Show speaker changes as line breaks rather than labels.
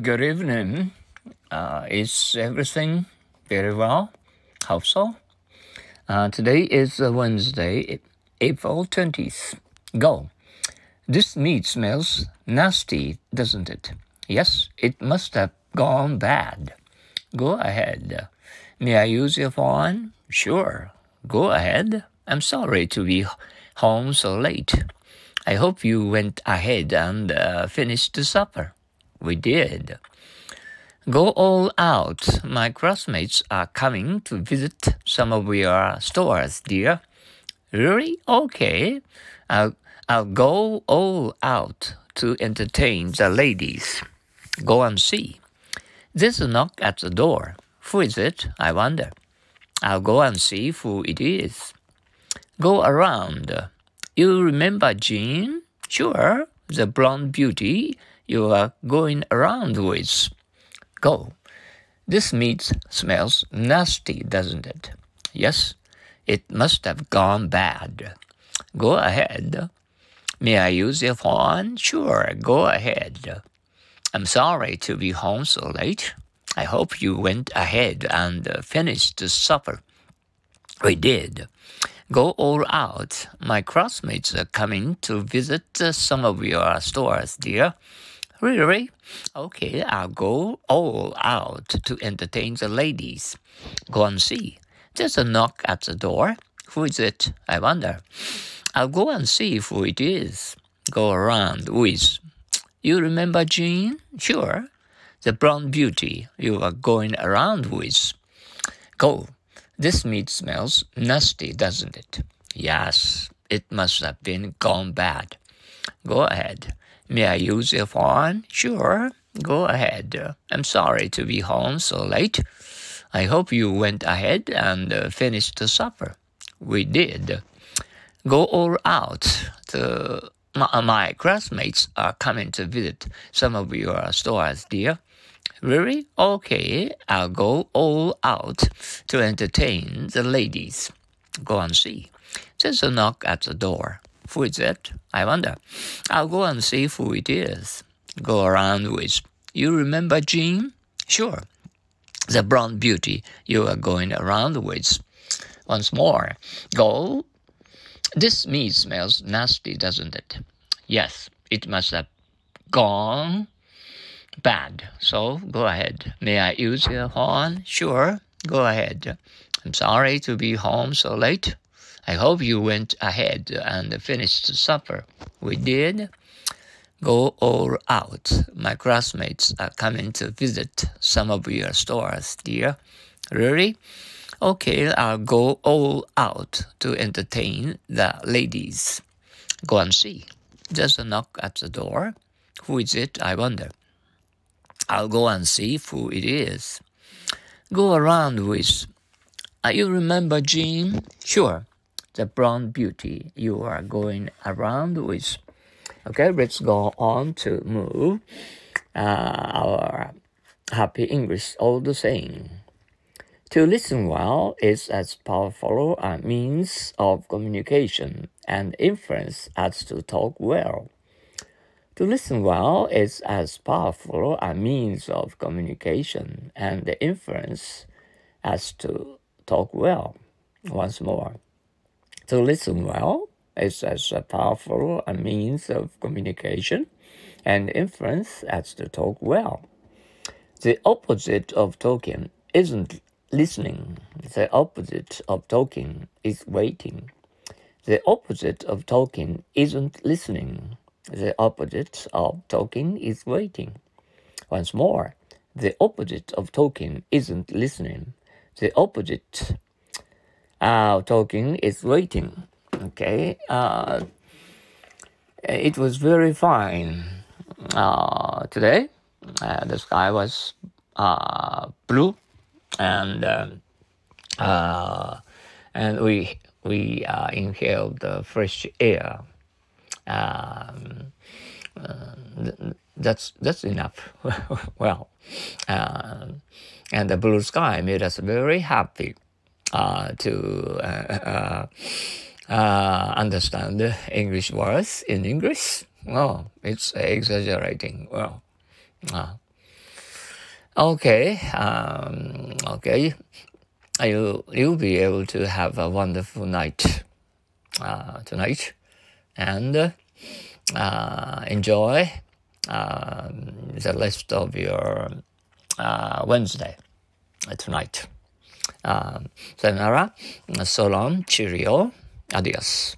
Good evening. Uh, is everything very well? Hope so. Uh, today is uh, Wednesday, April 20th. Go. This meat smells nasty, doesn't it? Yes, it must have gone bad. Go ahead. May I use your phone? Sure. Go ahead. I'm sorry to be home so late. I hope you went ahead and uh, finished the supper. We did. Go all out. My classmates are coming to visit some of your stores, dear. Really? Okay. I'll, I'll go all out to entertain the ladies. Go and see. There's a knock at the door. Who is it? I wonder. I'll go and see who it is. Go around. You remember Jean? Sure, the blonde beauty you are going around with. Go. This meat smells nasty, doesn't it? Yes, it must have gone bad. Go ahead. May I use your phone? Sure, go ahead. I'm sorry to be home so late. I hope you went ahead and finished the supper. We did. Go all out. My classmates are coming to visit some of your stores, dear. Really? Okay, I'll go all out to entertain the ladies. Go and see. There's a knock at the door. Who is it? I wonder. I'll go and see who it is. Go around with. You remember Jean? Sure. The blonde beauty you are going around with. Go. This meat smells nasty, doesn't it? Yes, it must have been gone bad. Go ahead. May I use your phone? Sure. Go ahead. I'm sorry to be home so late. I hope you went ahead and uh, finished the supper. We did. Go all out. My, my classmates are coming to visit some of your stores, dear. Really? Okay, I'll go all out to entertain the ladies. Go and see. There's a knock at the door. Who is it? I wonder. I'll go and see who it is. Go around with. You remember Jean? Sure. The brown beauty you are going around with. Once more. Go. This meat smells nasty, doesn't it? Yes, it must have gone bad. So go ahead. May I use your horn? Sure. Go ahead. I'm sorry to be home so late. I hope you went ahead and finished supper. We did. Go all out. My classmates are coming to visit some of your stores, dear. Really? Okay, I'll go all out to entertain the ladies. Go and see. There's a knock at the door. Who is it, I wonder? I'll go and see who it is. Go around with. Uh, you remember Jean? Sure the brown beauty you are going around with. Okay, let's go on to move uh, our happy English all the same. To listen well is as powerful a means of communication and influence as to talk well. To listen well is as powerful a means of communication and influence as to talk well. Once more. To listen well is as powerful a means of communication and influence as to talk well. The opposite of talking isn't listening. The opposite of talking is waiting. The opposite of talking isn't listening. The opposite of talking is waiting. Once more, the opposite of talking isn't listening. The opposite uh, talking is waiting. Okay. Uh, it was very fine uh, today. Uh, the sky was uh, blue, and uh, and we we inhaled the fresh air. Um, that's that's enough. well, and the blue sky made us very happy uh, to uh, uh, uh, understand English words in English. Well, it's exaggerating. Well, Okay, um, okay. You you'll be able to have a wonderful night uh, tonight, and uh, enjoy um, the rest of your uh, Wednesday tonight. Um, sayonara, so long, cheerio, adios.